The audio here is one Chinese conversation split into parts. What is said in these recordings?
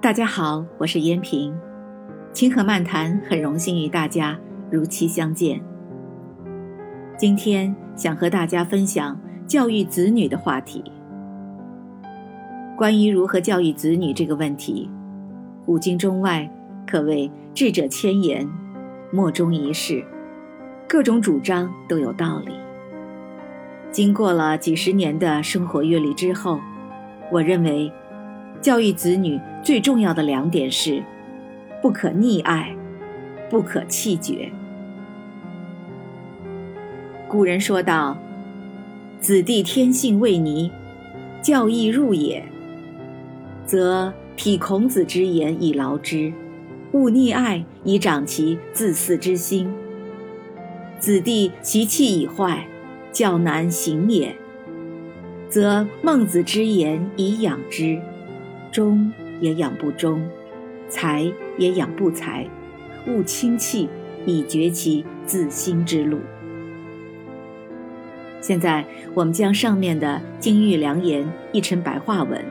大家好，我是燕平，清河漫谈很荣幸与大家如期相见。今天想和大家分享教育子女的话题。关于如何教育子女这个问题，古今中外可谓智者千言，莫衷一是，各种主张都有道理。经过了几十年的生活阅历之后，我认为。教育子女最重要的两点是：不可溺爱，不可气绝。古人说道：“子弟天性未泥，教亦入也。则体孔子之言以劳之，勿溺爱以长其自私之心。子弟其气已坏，教难行也。则孟子之言以养之。”忠也养不忠，才也养不才，勿轻弃，以绝其自心之路。现在，我们将上面的金玉良言译成白话文。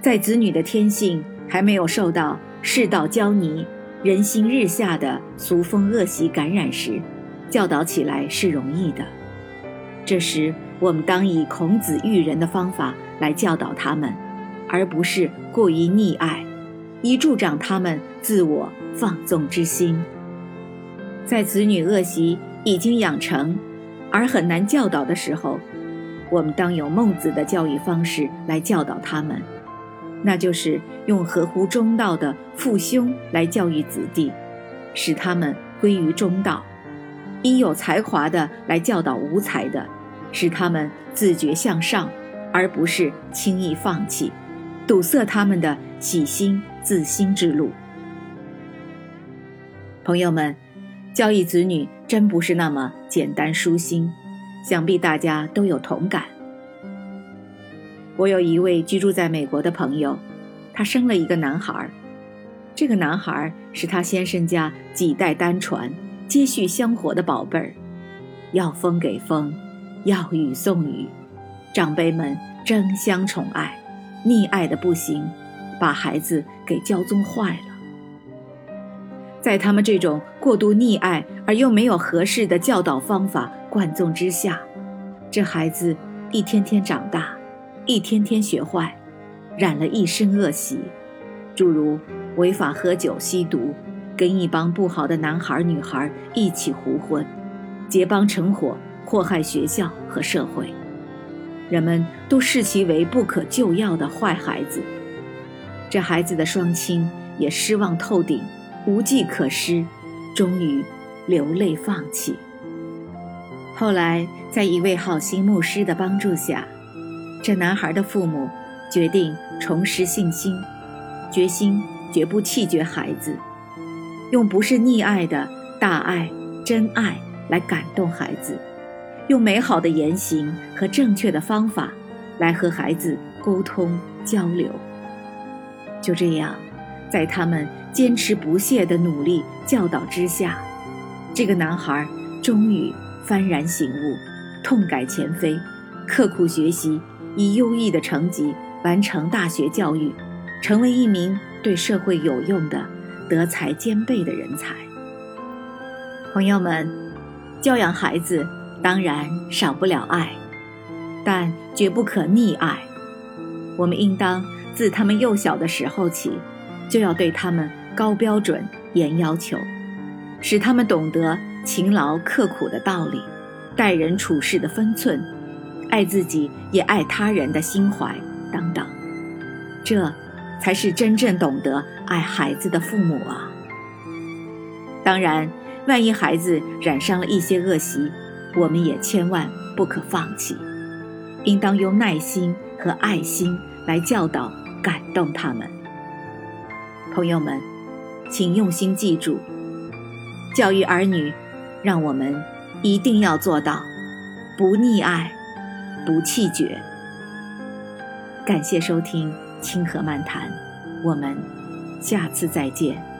在子女的天性还没有受到世道交泥、人心日下的俗风恶习感染时，教导起来是容易的。这时，我们当以孔子育人的方法。来教导他们，而不是过于溺爱，以助长他们自我放纵之心。在子女恶习已经养成，而很难教导的时候，我们当有孟子的教育方式来教导他们，那就是用合乎中道的父兄来教育子弟，使他们归于中道；以有才华的来教导无才的，使他们自觉向上。而不是轻易放弃，堵塞他们的喜心自心之路。朋友们，教育子女真不是那么简单舒心，想必大家都有同感。我有一位居住在美国的朋友，他生了一个男孩，这个男孩是他先生家几代单传、接续香火的宝贝儿，要风给风，要雨送雨。长辈们争相宠爱，溺爱的不行，把孩子给骄纵坏了。在他们这种过度溺爱而又没有合适的教导方法灌纵之下，这孩子一天天长大，一天天学坏，染了一身恶习，诸如违法喝酒、吸毒，跟一帮不好的男孩女孩一起胡混，结帮成伙祸害学校和社会。人们都视其为不可救药的坏孩子，这孩子的双亲也失望透顶，无计可施，终于流泪放弃。后来，在一位好心牧师的帮助下，这男孩的父母决定重拾信心，决心绝不弃绝孩子，用不是溺爱的大爱、真爱来感动孩子。用美好的言行和正确的方法，来和孩子沟通交流。就这样，在他们坚持不懈的努力教导之下，这个男孩终于幡然醒悟，痛改前非，刻苦学习，以优异的成绩完成大学教育，成为一名对社会有用的、德才兼备的人才。朋友们，教养孩子。当然少不了爱，但绝不可溺爱。我们应当自他们幼小的时候起，就要对他们高标准、严要求，使他们懂得勤劳刻苦的道理，待人处事的分寸，爱自己也爱他人的心怀等等。这，才是真正懂得爱孩子的父母啊。当然，万一孩子染上了一些恶习，我们也千万不可放弃，应当用耐心和爱心来教导、感动他们。朋友们，请用心记住，教育儿女，让我们一定要做到不溺爱、不气绝。感谢收听《清河漫谈》，我们下次再见。